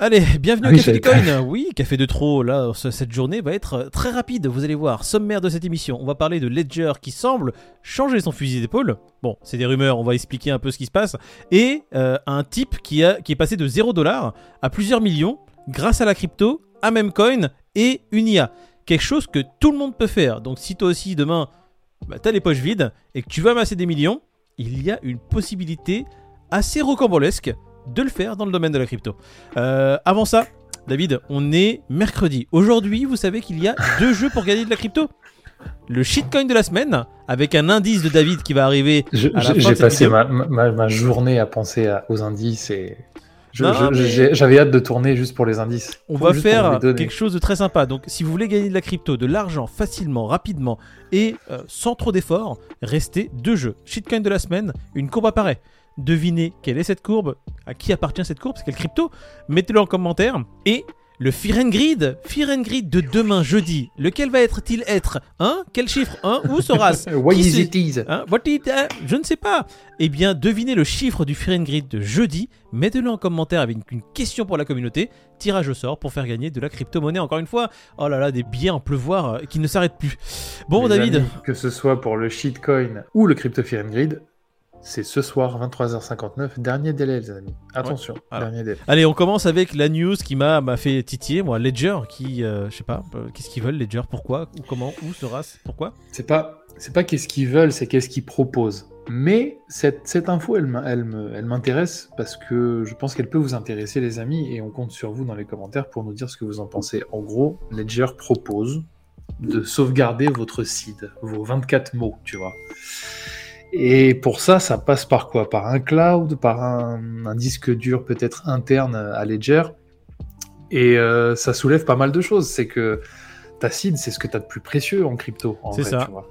Allez, bienvenue Ah au Café du j'avais Coin. Oui, Café de trop. Là, ce- cette journée va être euh, très rapide. Vous allez voir. Sommaire de cette émission. On va parler de Ledger qui semble changer son fusil d'épaule. Bon, c'est des rumeurs. On va expliquer un peu ce qui se passe. Et euh, un type qui, a, qui est passé de 0 dollar à plusieurs millions grâce à la crypto, à Memcoin et une IA. Quelque chose que tout le monde peut faire. Donc, si toi aussi demain, bah, t'as les poches vides et que tu veux amasser des millions, il y a une possibilité assez rocambolesque de le faire dans le domaine de la crypto. Euh, avant ça, David, on est mercredi. Aujourd'hui, vous savez qu'il y a deux jeux pour gagner de la crypto. Le shitcoin de la semaine, avec un indice de David qui va arriver. J'ai passé ma, ma, ma journée à penser à- aux indices et mais- j'avais hâte de tourner juste pour les indices. On va faire quelque chose de très sympa. Donc, si vous voulez gagner de la crypto, de l'argent facilement, rapidement et euh, sans trop d'efforts, restez deux jeux. Shitcoin de la semaine, une courbe apparaît. Devinez quelle est cette courbe, à qui appartient cette courbe, c'est quelle crypto Mettez-le en commentaire. Et le Fear and Fear de demain jeudi. Lequel va être-il être Hein? Quel chiffre Hein? Où sera-ce What Qui is it is? Hein? What it- hein Je ne sais pas. Eh bien, devinez le chiffre du Fear and Greed de jeudi. Mettez-le en commentaire avec une question pour la communauté. Tirage au sort pour faire gagner de la crypto-monnaie. Encore une fois, oh là là, des billets en pleuvoir euh, qui ne s'arrêtent plus. Bon, Les David. amis, que ce soit pour le shitcoin ou le crypto fear and grid, c'est ce soir 23h59, dernier délai les amis. Attention, voilà. dernier délai. Allez, on commence avec la news qui m'a fait titiller, moi, Ledger, qui, euh, je sais pas, euh, qu'est-ce qu'ils veulent, Ledger, pourquoi, ou comment, où sera-ce, pourquoi? C'est pas, c'est pas qu'est-ce qu'ils veulent, c'est qu'est-ce qu'ils proposent. Mais cette, cette info, elle, elle m'intéresse parce que je pense qu'elle peut vous intéresser, les amis, et on compte sur vous dans les commentaires pour nous dire ce que vous en pensez. En gros, Ledger propose de sauvegarder votre seed, vos 24 mots, tu vois. Et pour ça, ça passe par quoi? Par un cloud, par un, un disque dur peut-être interne à Ledger. Et euh, ça soulève pas mal de choses. C'est que ta seed, c'est ce que tu as de plus précieux en crypto. C'est ça. tu vois.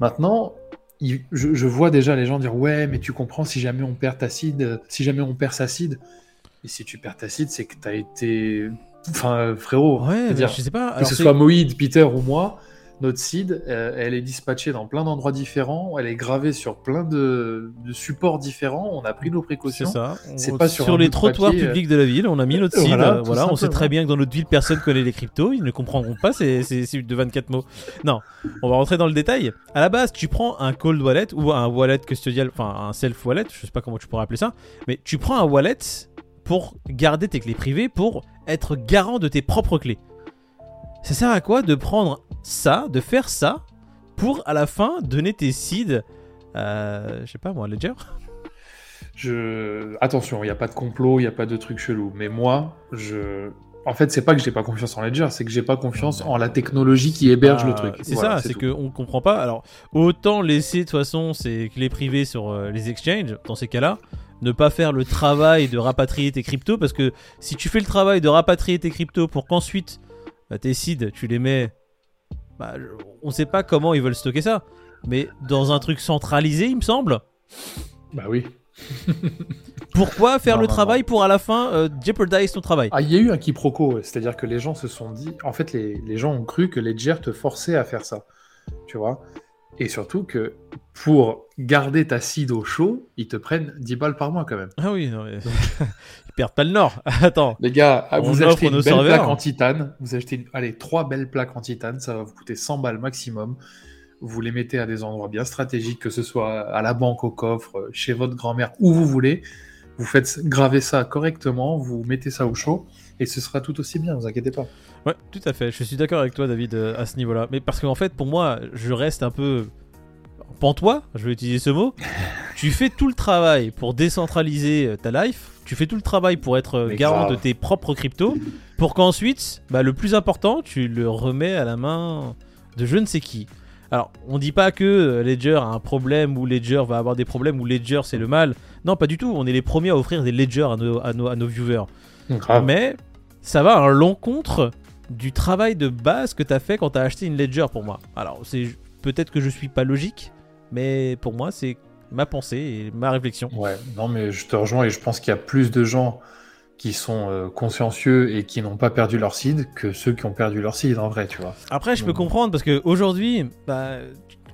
Maintenant, il- je, je vois déjà les gens dire Ouais, mais tu comprends, si jamais on perd ta seed, euh, si jamais on perd sa seed, et si tu perds ta seed, c'est que tu as été. Enfin, frérot, Ouais, dire je sais pas. que ce soit Moïd, Peter ou moi, notre seed, euh, elle est dispatchée dans plein d'endroits différents, elle est gravée sur plein de, de supports différents, on a pris nos C'est précautions. ça. C'est pas sur un les trottoirs papier, euh, publics de la ville, on a mis notre seed. Voilà, euh, Voilà, on sait très bien que dans notre ville, personne connaît les cryptos. Ils ne comprendront pas ces, de 24 mots. Non, on va rentrer dans le détail. À la base, tu prends un cold wallet ou un wallet custodial, enfin un self wallet, je sais pas comment tu pourrais appeler ça, mais tu prends un wallet pour garder tes clés privées, pour être garant de tes propres clés. Ça sert à quoi de prendre ça, de faire ça, pour à la fin donner tes seeds, euh, je sais pas moi, Ledger Je... Attention, il n'y a pas de complot, il n'y a pas de truc chelou. Mais moi, je. En fait, c'est pas que j'ai pas confiance en Ledger, c'est que j'ai pas confiance en la technologie qui héberge Ah, le truc. C'est Voilà, ça, c'est qu'on comprend pas. Alors, autant laisser de toute façon ces clés privées sur euh, les exchanges, dans ces cas-là, ne pas faire le travail de rapatrier tes cryptos, parce que si tu fais le travail de rapatrier tes cryptos pour qu'ensuite bah, tes seeds, tu les mets. Bah, on sait pas comment ils veulent stocker ça, mais dans un truc centralisé, il me semble. Bah oui. Pourquoi faire Non, le non, travail pour à la fin euh, jeopardize ton travail? Ah, il y a eu un quiproquo, c'est-à-dire que les gens se sont dit, en fait, les, les gens ont cru que Ledger te forçait à faire ça, tu vois? Et surtout que pour garder ta seed au chaud, ils te prennent 10 balles par mois quand même. Ah oui, non, mais... ils perdent pas le nord. Attends. Les gars, On vous achetez nos une belle serveurs. plaque en titane, vous achetez, une- allez, trois belles plaques en titane, ça va vous coûter 100 balles maximum. Vous les mettez à des endroits bien stratégiques, que ce soit à la banque, au coffre, chez votre grand-mère, où vous voulez. Vous faites graver ça correctement, vous mettez ça au chaud, et ce sera tout aussi bien, vous inquiétez pas. Ouais, tout à fait. Je suis d'accord avec toi, David, euh, à ce niveau-là. Mais parce qu'en fait, pour moi, je reste un peu pantois, je vais utiliser ce mot. tu fais tout le travail pour décentraliser euh, ta life. Tu fais tout le travail pour être euh, Mais garant grave. de tes propres cryptos. Pour qu'ensuite, bah, le plus important, tu le remets à la main de je ne sais qui. Alors, on dit pas que euh, Ledger a un problème ou Ledger va avoir des problèmes ou Ledger c'est le mal. Non, pas du tout. On est les premiers à offrir des Ledger à nos, à nos, à nos viewers. Grave. Mais ça va à l'encontre du travail de base que tu as fait quand tu as acheté une Ledger pour moi. Alors, c'est peut-être que je suis pas logique, mais pour moi, c'est ma pensée et ma réflexion. Ouais, non, mais je te rejoins et je pense qu'il y a plus de gens qui sont euh, consciencieux et qui n'ont pas perdu leur seed que ceux qui ont perdu leur seed en vrai, tu vois. Après, je peux comprendre parce que aujourd'hui, bah,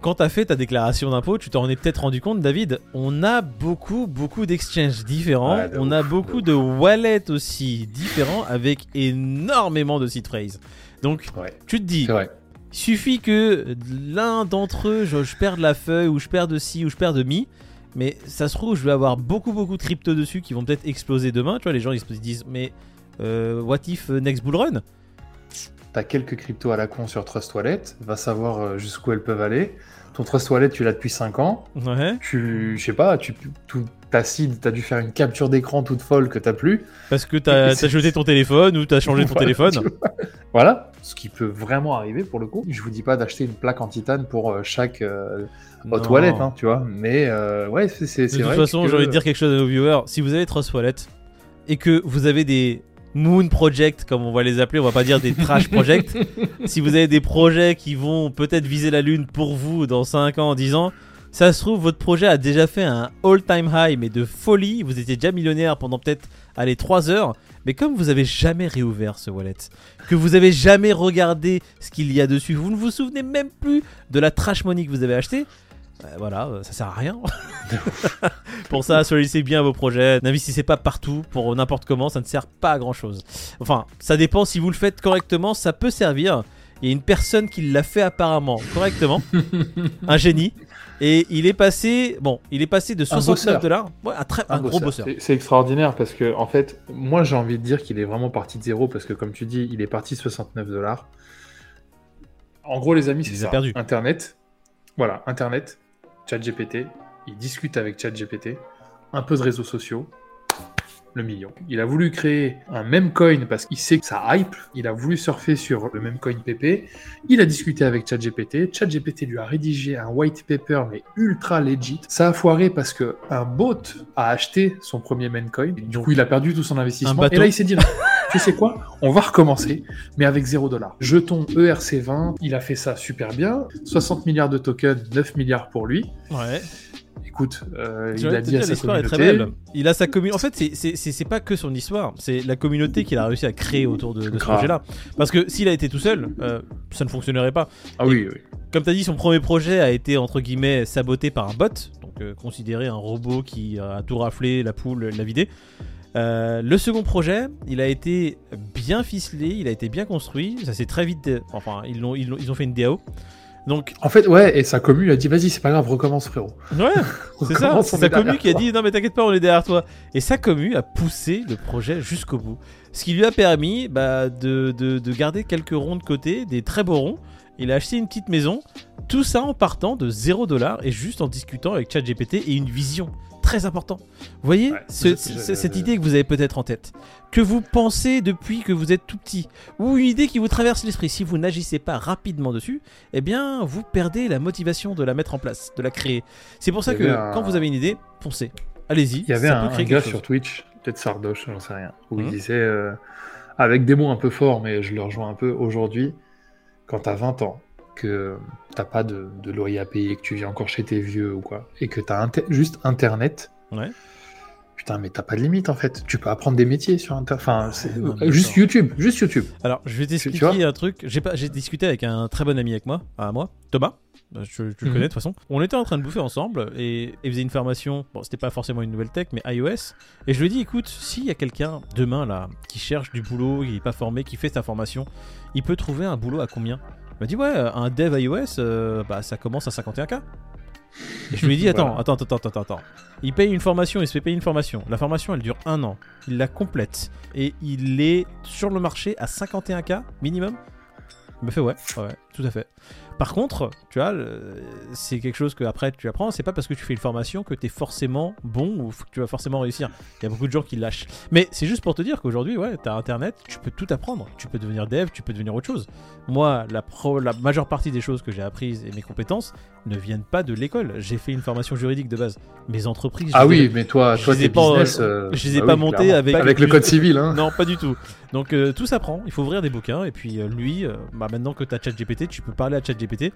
quand tu as fait ta déclaration d'impôt, tu t'en es peut-être rendu compte, David, on a beaucoup, beaucoup d'exchanges différents. Ouais, de on ouf, a beaucoup de wallets aussi différents avec énormément de seed phrase. Donc, Ouais, tu te dis, suffit que l'un d'entre eux, je, je perde la feuille, ou je perds de ci, ou je perds de mi. Mais ça se trouve, je vais avoir beaucoup, beaucoup de crypto dessus qui vont peut-être exploser demain. Tu vois, les gens ils se disent, mais euh, what if euh, next bull run? T'as quelques cryptos à la con sur Trust Wallet, va savoir euh, jusqu'où elles peuvent aller. Ton Trust Wallet, tu l'as depuis 5 ans. Ouais. Tu, je sais pas, tu, tout, t'as dû faire une capture d'écran toute folle que t'as plus. Parce que t'as as jeté ton téléphone ou t'as changé ton Voilà, téléphone. Voilà, ce qui peut vraiment arriver pour le coup. Je vous dis pas d'acheter une plaque en titane pour euh, chaque euh, hot wallet, hein, tu vois. Mais euh, ouais, c'est c'est- De toute vrai. façon, que- j'ai envie de dire quelque chose à nos viewers. Si vous avez Trust Wallet et que vous avez des Moon Project, comme on va les appeler, on va pas dire des Trash Project. si vous avez des projets qui vont peut-être viser la lune pour vous dans 5 ans, 10 ans, ça se trouve, votre projet a déjà fait un all-time high, mais de folie. Vous étiez déjà millionnaire pendant peut-être, allez, 3 heures. Mais comme vous avez jamais réouvert ce wallet, que vous avez jamais regardé ce qu'il y a dessus, vous ne vous souvenez même plus de la trash money que vous avez acheté, euh, voilà, euh, ça sert à rien. pour ça, choisissez bien vos projets. N'investissez pas partout pour n'importe comment, ça ne sert pas à grand chose. Enfin, ça dépend si vous le faites correctement, ça peut servir. Il y a une personne qui l'a fait apparemment correctement, un génie, et il est passé, bon, il est passé de 69 bosseur. dollars, ouais, un, très, un, gros bosseur. C'est- extraordinaire parce que, en fait, moi j'ai envie de dire qu'il est vraiment parti de zéro parce que, comme tu dis, il est parti de 69 dollars. En gros, les amis, c'est ça. Internet, voilà, Internet, ChatGPT, il discute avec ChatGPT, un peu de réseaux sociaux, le million. Il a voulu créer un même coin parce qu'il sait que ça hype. Il a voulu surfer sur le même coin PP. Il a discuté avec ChatGPT. ChatGPT lui a rédigé un white paper mais ultra legit. Ça a foiré parce que un bot a acheté son premier coin. Du coup, il a perdu tout son investissement. Et là, il s'est dit non. Tu sais quoi? On va recommencer, mais avec 0 dollar. Jeton E ERC20, il a fait ça super bien. 60 milliards de tokens, 9 milliards pour lui. Ouais. Écoute, euh, il a dit à sa l'histoire est communauté. très belle. Il a sa communauté. En fait, c'est- pas que son histoire, c'est la communauté qu'il a réussi à créer autour de, de ce projet-là. Parce que s'il a été tout seul, euh, ça ne fonctionnerait pas. Ah oui, oui. Comme tu as dit, son premier projet a été entre guillemets saboté par un bot, donc euh, considéré un robot qui a tout raflé, la poule, l'a vidé. Euh, le second projet, il a été bien ficelé, il a été bien construit, ça s'est très vite. Enfin, ils, l'ont- ils ont fait une DAO. Donc, En fait, ouais, et sa commu a dit vas-y, c'est pas grave, recommence, frérot. ouais, c'est ça, c'est sa commu qui a dit non mais t'inquiète pas, on est derrière toi. Et sa commu a poussé le projet jusqu'au bout. Ce qui lui a permis bah, de, de- de garder quelques ronds de côté, des très beaux ronds. Il a acheté une petite maison, tout ça en partant de 0$ et juste en discutant avec ChatGPT et une vision. Très important. Vous voyez Ouais, ce- je- ce- je- cette idée que vous avez peut-être en tête, que vous pensez depuis que vous êtes tout petit, ou une idée qui vous traverse l'esprit, si vous n'agissez pas rapidement dessus, eh bien vous perdez la motivation de la mettre en place, de la créer. C'est pour ça que un- quand vous avez une idée, foncez. Allez-y. Il y avait un, gars sur. Twitch, peut-être Sardoche, j'en sais rien, où Mhm. il disait, euh, avec des mots un peu forts, mais je le rejoins un peu, aujourd'hui, quand t'as 20 ans, que t'as pas de, de loyer à payer, que tu vis encore chez tes vieux ou quoi, et que t'as inter- juste Internet, Ouais. putain, mais t'as pas de limite en fait. Tu peux apprendre des métiers sur Internet. Enfin, non, juste. YouTube, juste YouTube. Alors, je vais t'expliquer un truc. J'ai pas, j'ai discuté avec un très bon ami avec moi, à moi, Thomas. Euh, Je, le Mhm. connais de toute façon. On était en train de bouffer ensemble et il faisait une formation. Bon, c'était pas forcément une nouvelle tech, mais iOS. Et je lui ai dit, écoute, s'il y a quelqu'un demain là qui cherche du boulot, qui est pas formé, qui fait sa formation, il peut trouver un boulot à combien? M'a dit, ouais, un dev iOS, euh, bah ça commence à 51K. Et je lui ai dit, attends, Voilà. attends, attends, attends, attends. Il paye une formation, il se fait payer une formation. La formation, elle dure un an. Il la complète. Et il est sur le marché à 51K minimum. Il me fait ouais, ouais, ouais, tout à fait. Par contre, tu vois, c'est quelque chose que après tu apprends. C'est pas parce que tu fais une formation que tu es forcément bon ou que tu vas forcément réussir. Il y a beaucoup de gens qui lâchent. Mais c'est juste pour te dire qu'aujourd'hui, ouais, t'as internet, tu peux tout apprendre. Tu peux devenir dev, tu peux devenir autre chose. Moi, la, pro- la majeure partie des choses que j'ai apprises et mes compétences ne viennent pas de l'école. J'ai fait une formation juridique de base. Mes entreprises. Ah oui, mais toi, je toi, les ai pas, business. euh, euh, je les ai bah pas oui, clairement. avec- avec le code civil, hein. Non, pas du tout. Donc euh, tout s'apprend, il faut ouvrir des bouquins et puis euh, lui, euh, bah, maintenant que tu as ChatGPT, ChatGPT, tu peux parler à ChatGPT,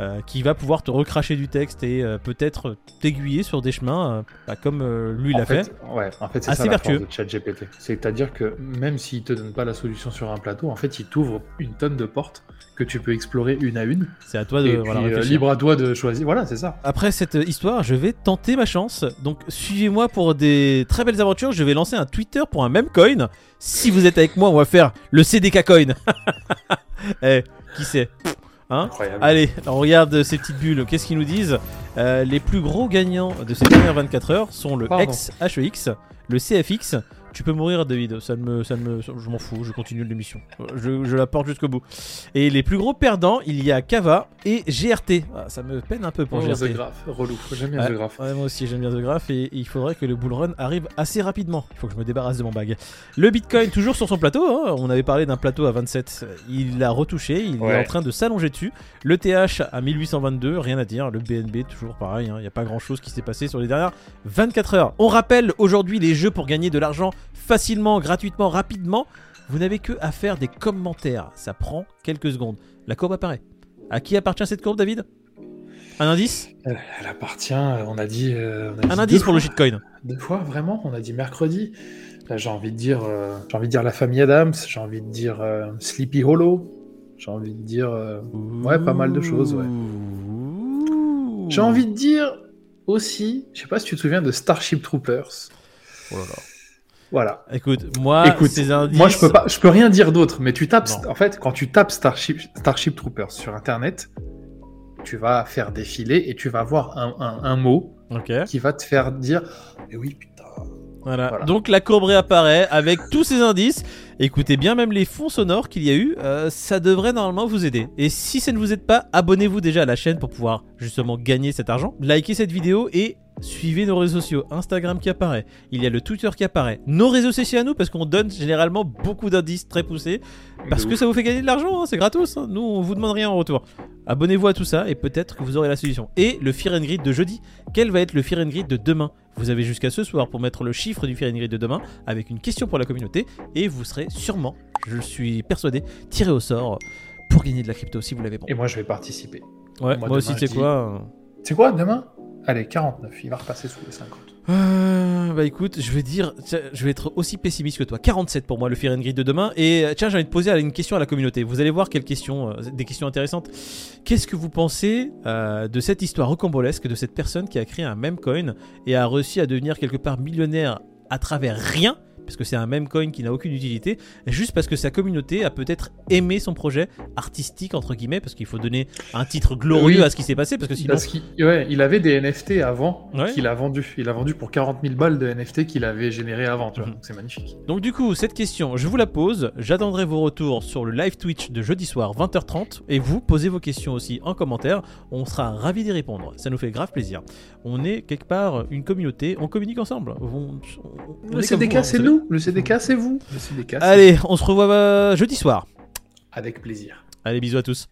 euh, qui va pouvoir te recracher du texte et euh, peut-être t'aiguiller sur des chemins, euh, bah, comme lui l'a fait. Ouais, en fait, c'est Assez ça la vertueux. force de ChatGPT. C'est-à-dire que même s'il te donne pas la solution sur un plateau, en fait, il t'ouvre une tonne de portes que tu peux explorer une à une. C'est à toi de et voilà, puis, libre à toi de choisir. Voilà, c'est ça. Après cette histoire, je vais tenter ma chance. Donc suivez-moi pour des très belles aventures. Je vais lancer un Twitter pour un même coin. Si vous êtes avec moi, on va faire le CDK coin. eh, qui c'est Hein Incroyable. Allez, on regarde ces petites bulles. Qu'est-ce qu'ils nous disent Euh, Les plus gros gagnants de ces dernières 24 heures sont le Pardon. XHEX, le CFX. Tu peux mourir, David. Ça ne me, ça ne me, je m'en fous. Je continue l'émission. Je, je la porte jusqu'au bout. Et les plus gros perdants, il y a Kava et GRT. Ah, ça me peine un peu pour Oh, GRT. The Graph, relou. J'aime bien Ouais, The Graph. ouais, moi aussi j'aime bien The Graph et il faudrait que le bull run arrive assez rapidement. Il faut que je me débarrasse de mon bag. Le Bitcoin toujours sur son plateau. hein. On avait parlé d'un plateau à 27. Il l'a retouché. Il est en train de s'allonger dessus. Le TH à 1822. Rien à dire. Le BNB toujours pareil. hein. Il n'y a pas grand chose qui s'est passé sur les dernières 24 heures. On rappelle aujourd'hui les jeux pour gagner de l'argent facilement, gratuitement, rapidement. Vous n'avez que à faire des commentaires. Ça prend quelques secondes. La courbe apparaît. À qui appartient cette courbe, David? Un indice? Elle, elle appartient, euh, on a dit. euh, on a Un dit indice deux pour le shitcoin. Deux fois, vraiment? On a dit mercredi. Là, j'ai envie de dire, euh, j'ai envie de dire la famille Adams. J'ai envie de dire euh, Sleepy Hollow. J'ai envie de dire. euh, Ouais, pas mal de choses, ouais. J'ai envie de dire aussi. Je sais pas si tu te souviens de Starship Troopers. Oh là là. Voilà. Écoute, moi, Écoute, ces indices. Moi, je peux pas, je peux rien dire d'autre. Mais tu tapes, Non. en fait, quand tu tapes Starship, Starship Troopers sur Internet, tu vas faire défiler et tu vas voir un, un- un mot qui va te faire dire, mais oui, putain. Voilà. Voilà. Donc la courbe réapparaît avec tous ces indices. Écoutez bien, même les fonds sonores qu'il y a eu, euh, ça devrait normalement vous aider. Et si ça ne vous aide pas, abonnez-vous déjà à la chaîne pour pouvoir justement gagner cet argent. Likez cette vidéo et suivez nos réseaux sociaux. Instagram qui apparaît, il y a le Twitter qui apparaît, nos réseaux sociaux à nous parce qu'on donne généralement beaucoup d'indices très poussés. Parce que ça vous fait gagner de l'argent, hein, c'est gratos. hein. Nous, on vous demande rien en retour. Abonnez-vous à tout ça et peut-être que vous aurez la solution. Et le Fear and Grid de jeudi. Quel va être le Fear and Grid de demain? Vous avez jusqu'à ce soir pour mettre le chiffre du Fear and Grid de demain avec une question pour la communauté et vous serez sûrement, je suis persuadé, tiré au sort pour gagner de la crypto si vous l'avez bon. Et moi, je vais participer. Ouais, moi, moi, aussi, tu sais dis- quoi C'est quoi? Demain? Allez, 49. Il va repasser sous les 50. Euh, bah écoute, je vais dire, je vais être aussi pessimiste que toi. 47 pour moi le Fear and Grid de demain. Et euh, tiens, j'ai envie de poser une question à la communauté. Vous allez voir euh, des questions intéressantes. Qu'est-ce que vous pensez de cette histoire rocambolesque de cette personne qui a créé un meme coin et a réussi à devenir quelque part millionnaire à travers rien parce que c'est un meme coin qui n'a aucune utilité, juste parce que sa communauté a peut-être aimé son projet artistique entre guillemets, parce qu'il faut donner un titre glorieux Oui. à ce qui s'est passé, parce que sinon Parce qu'il ouais, il avait des NFT avant Ouais. qu'il a vendu. Il a vendu pour 40 000 balles de NFT qu'il avait généré avant. Tu vois. Mhm. Donc c'est magnifique. Donc du coup, cette question, je vous la pose. J'attendrai vos retours sur le live Twitch de jeudi soir 20h30 et vous posez vos questions aussi en commentaire. On sera ravis d'y répondre. Ça nous fait grave plaisir. On est quelque part une communauté, on communique ensemble. On- on- on hein, c'est vous nous. Le CDK, c'est vous. Le CDK. Allez, on se revoit euh, jeudi soir. Avec plaisir. Allez, bisous à tous.